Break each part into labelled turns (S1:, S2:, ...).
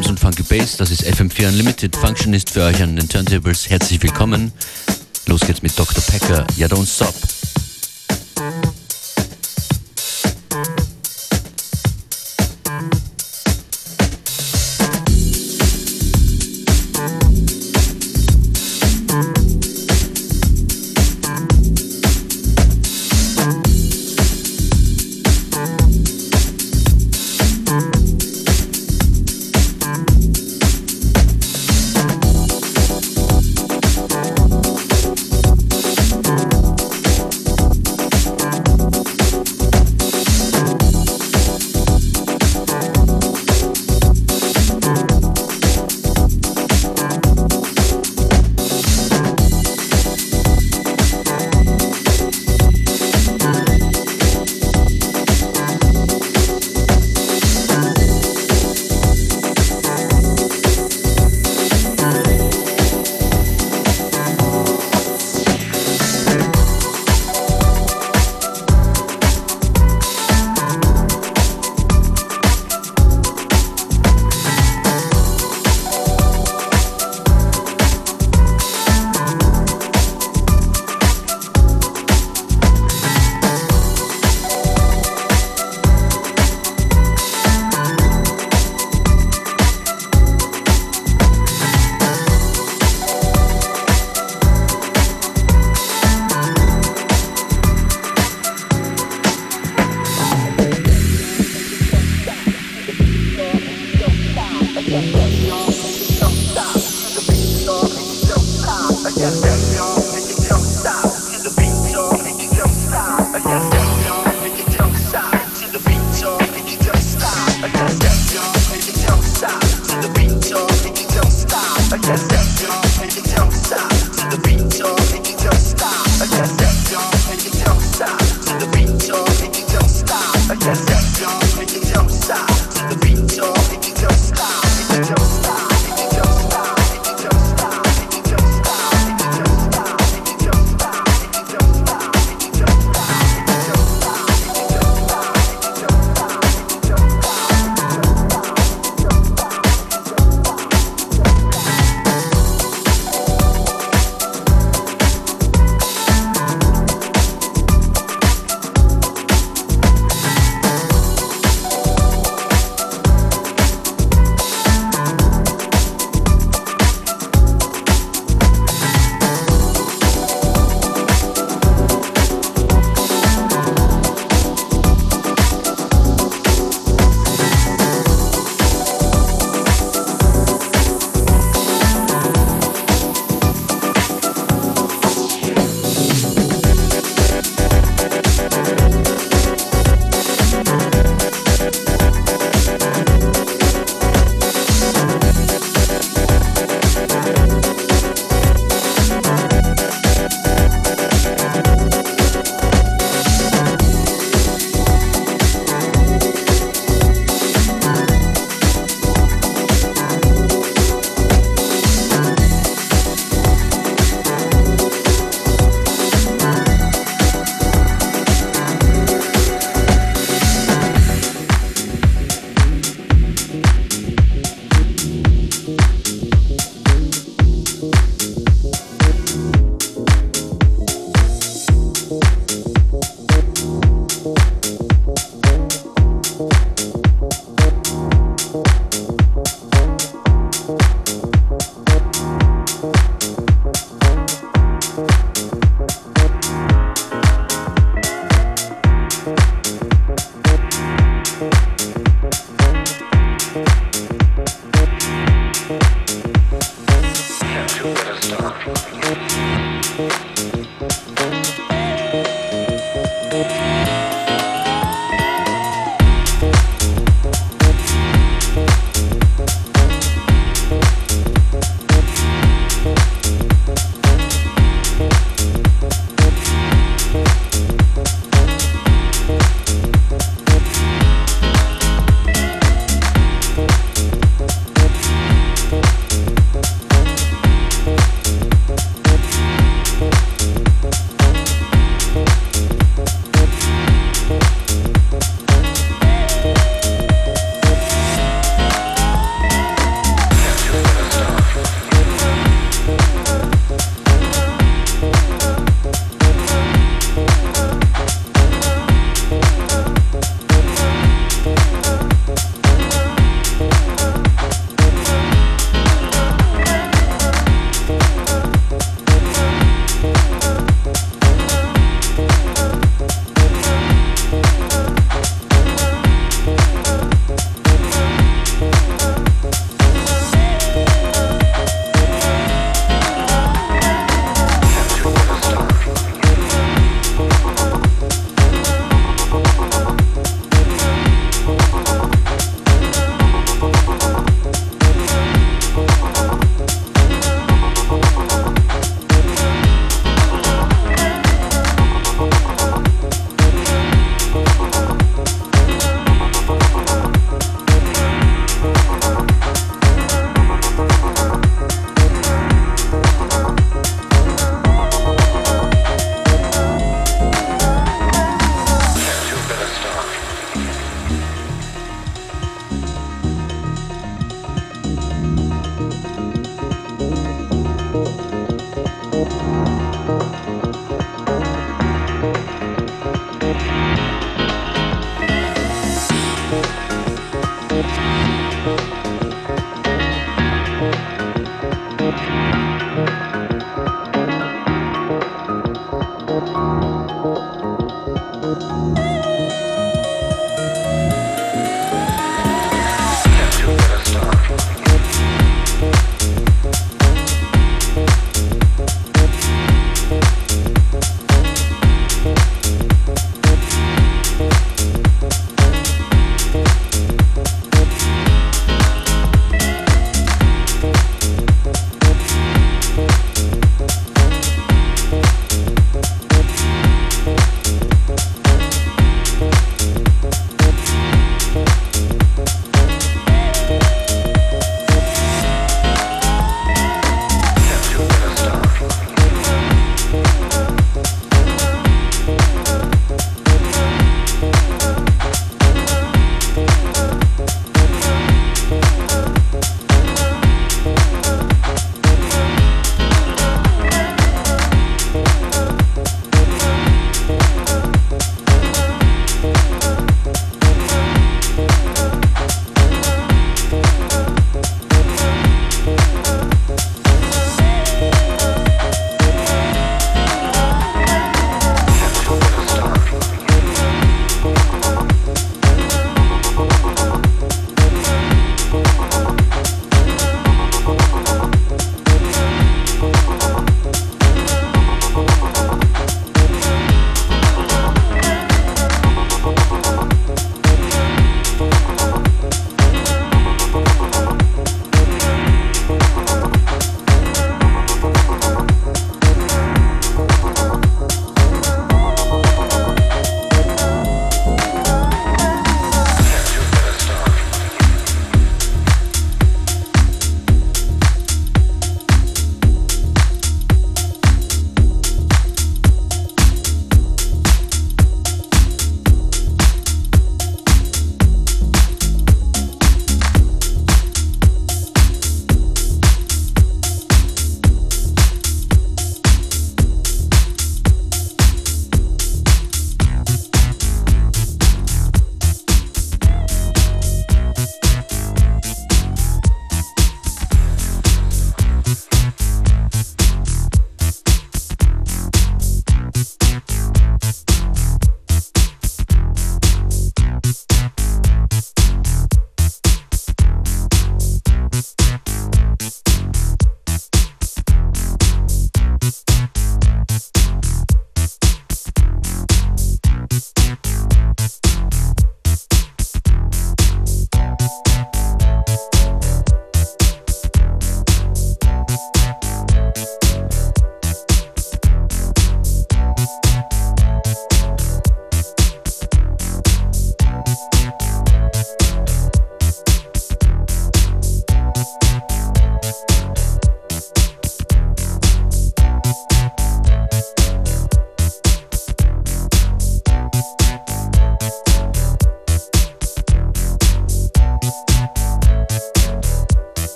S1: Drums und Funky Bass. Das ist FM4 Unlimited. Functionist für euch an den Turntables. Herzlich willkommen. Los geht's mit Dr. Packer. Ja, don't stop.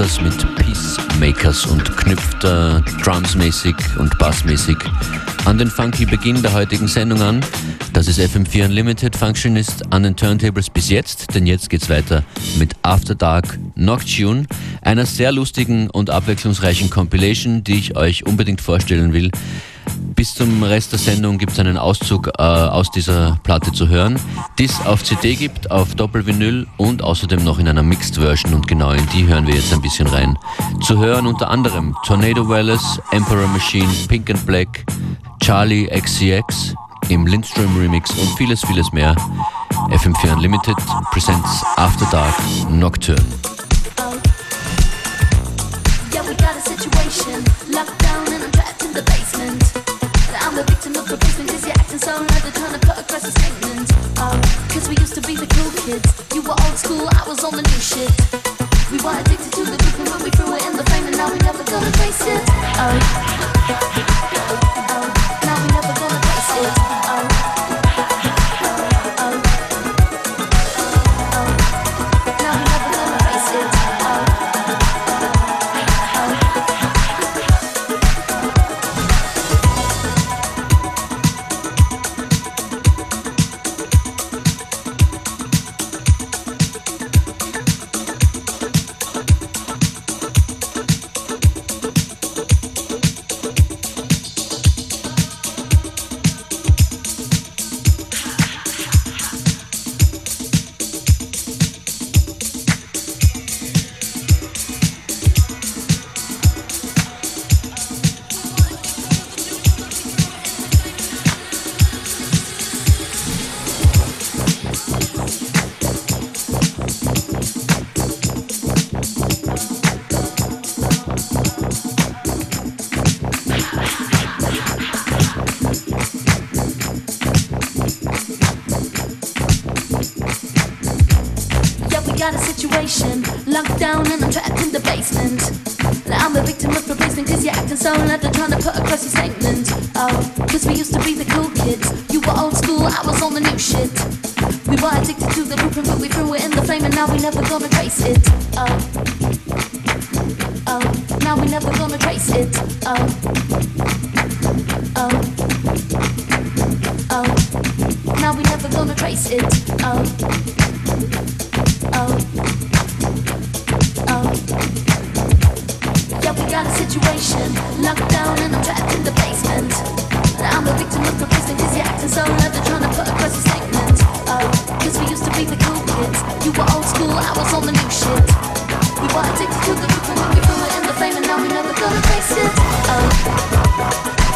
S1: Masters mit Peacemakers und knüpft äh, drumsmäßig und bassmäßig an den funky Beginn der heutigen Sendung an. Das ist FM4 Unlimited Functionist an den Turntables bis jetzt, denn jetzt geht's weiter mit After Dark Noctune, einer sehr lustigen und abwechslungsreichen Compilation, die ich euch unbedingt vorstellen will. Bis zum Rest der Sendung gibt es einen Auszug äh, aus dieser Platte zu hören, die es auf CD gibt, auf Doppelvinyl und außerdem noch in einer Mixed Version und genau in die hören wir jetzt ein bisschen rein. Zu hören unter anderem Tornado Wallace, Emperor Machine, Pink and Black, Charlie XCX im Lindström Remix und vieles, vieles mehr. FM4 Unlimited presents After Dark Nocturne.
S2: Kids. You were old school, I was on the new shit. We were addicted to the rhythm, but we threw it in the flame and now we never gonna trace it. Oh, now we never gonna trace it. Oh. Oh, oh. Yeah, we got a situation. Locked down and I'm trapped in the basement. I'm a victim of replacement cause you're acting so like they're trying to put across your statement. Oh, cause we used to be the cool kids. You were old school, I was on the new shit. We were addicted to the when we in the flame and now we never gonna face it. Oh,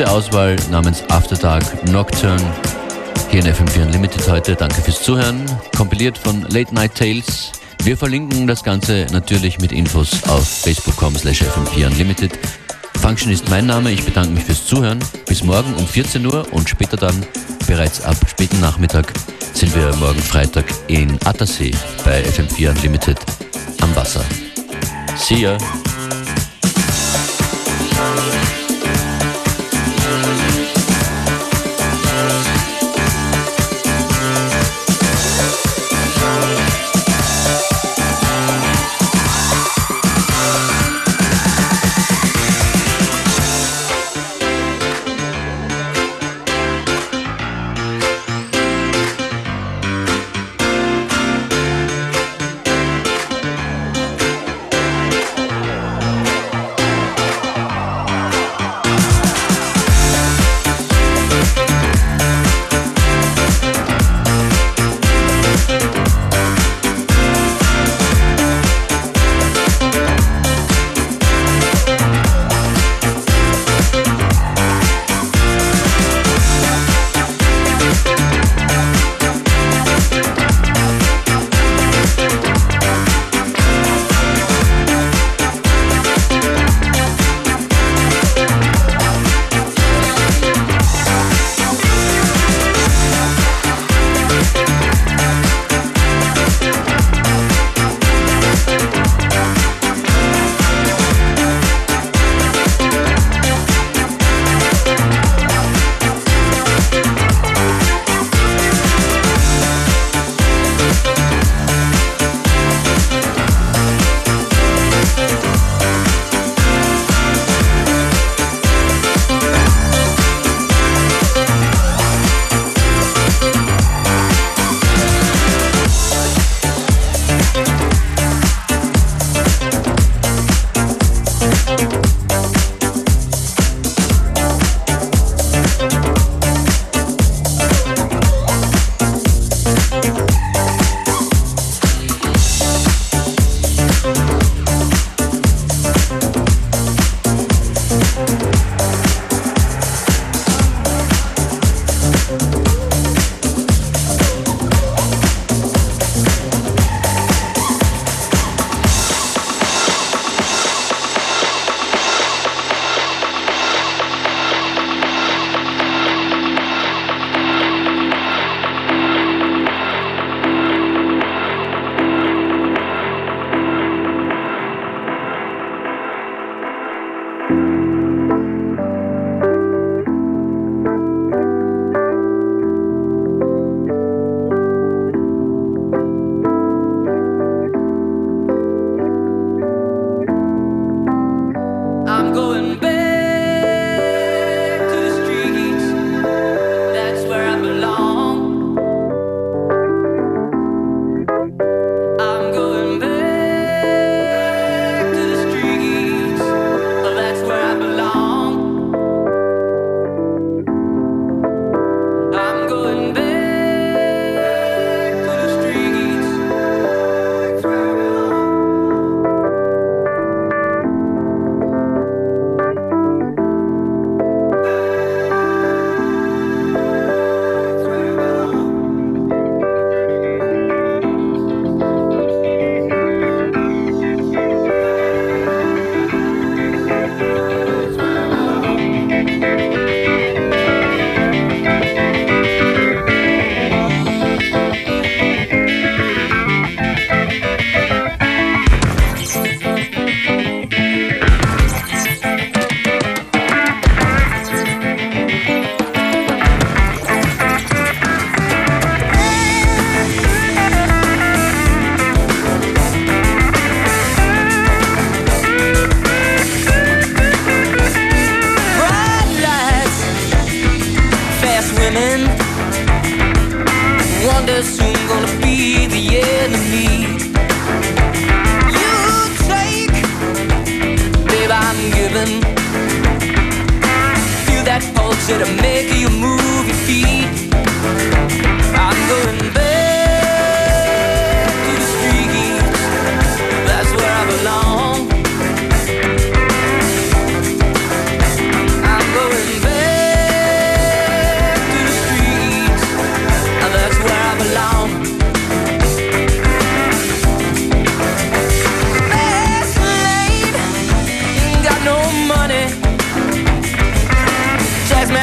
S3: Bunte Auswahl namens Afterdark Nocturne hier in FM4 Unlimited heute. Danke fürs Zuhören. Kompiliert von Late Night Tales. Wir verlinken das Ganze natürlich mit Infos auf facebook.com slash FM4 Unlimited. Function ist mein Name. Ich bedanke mich fürs Zuhören. Bis morgen um 14 Uhr und später dann, bereits ab späten Nachmittag, sind wir morgen Freitag in Attersee bei FM4 Unlimited am Wasser. See ya!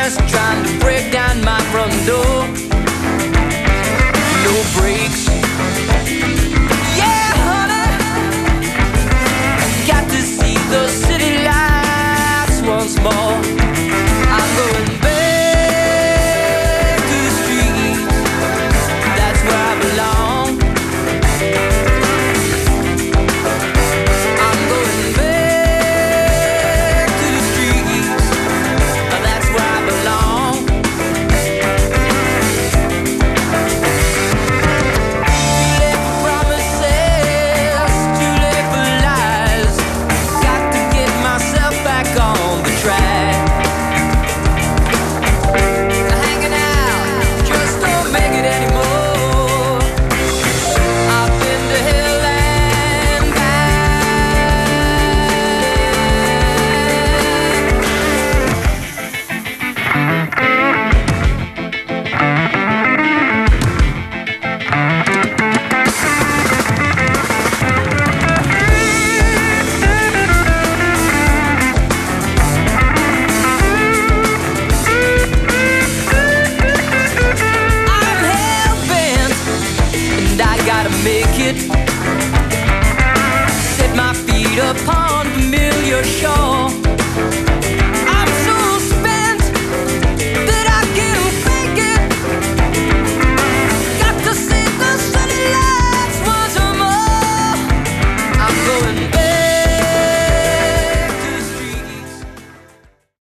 S3: just trying to break down my front door.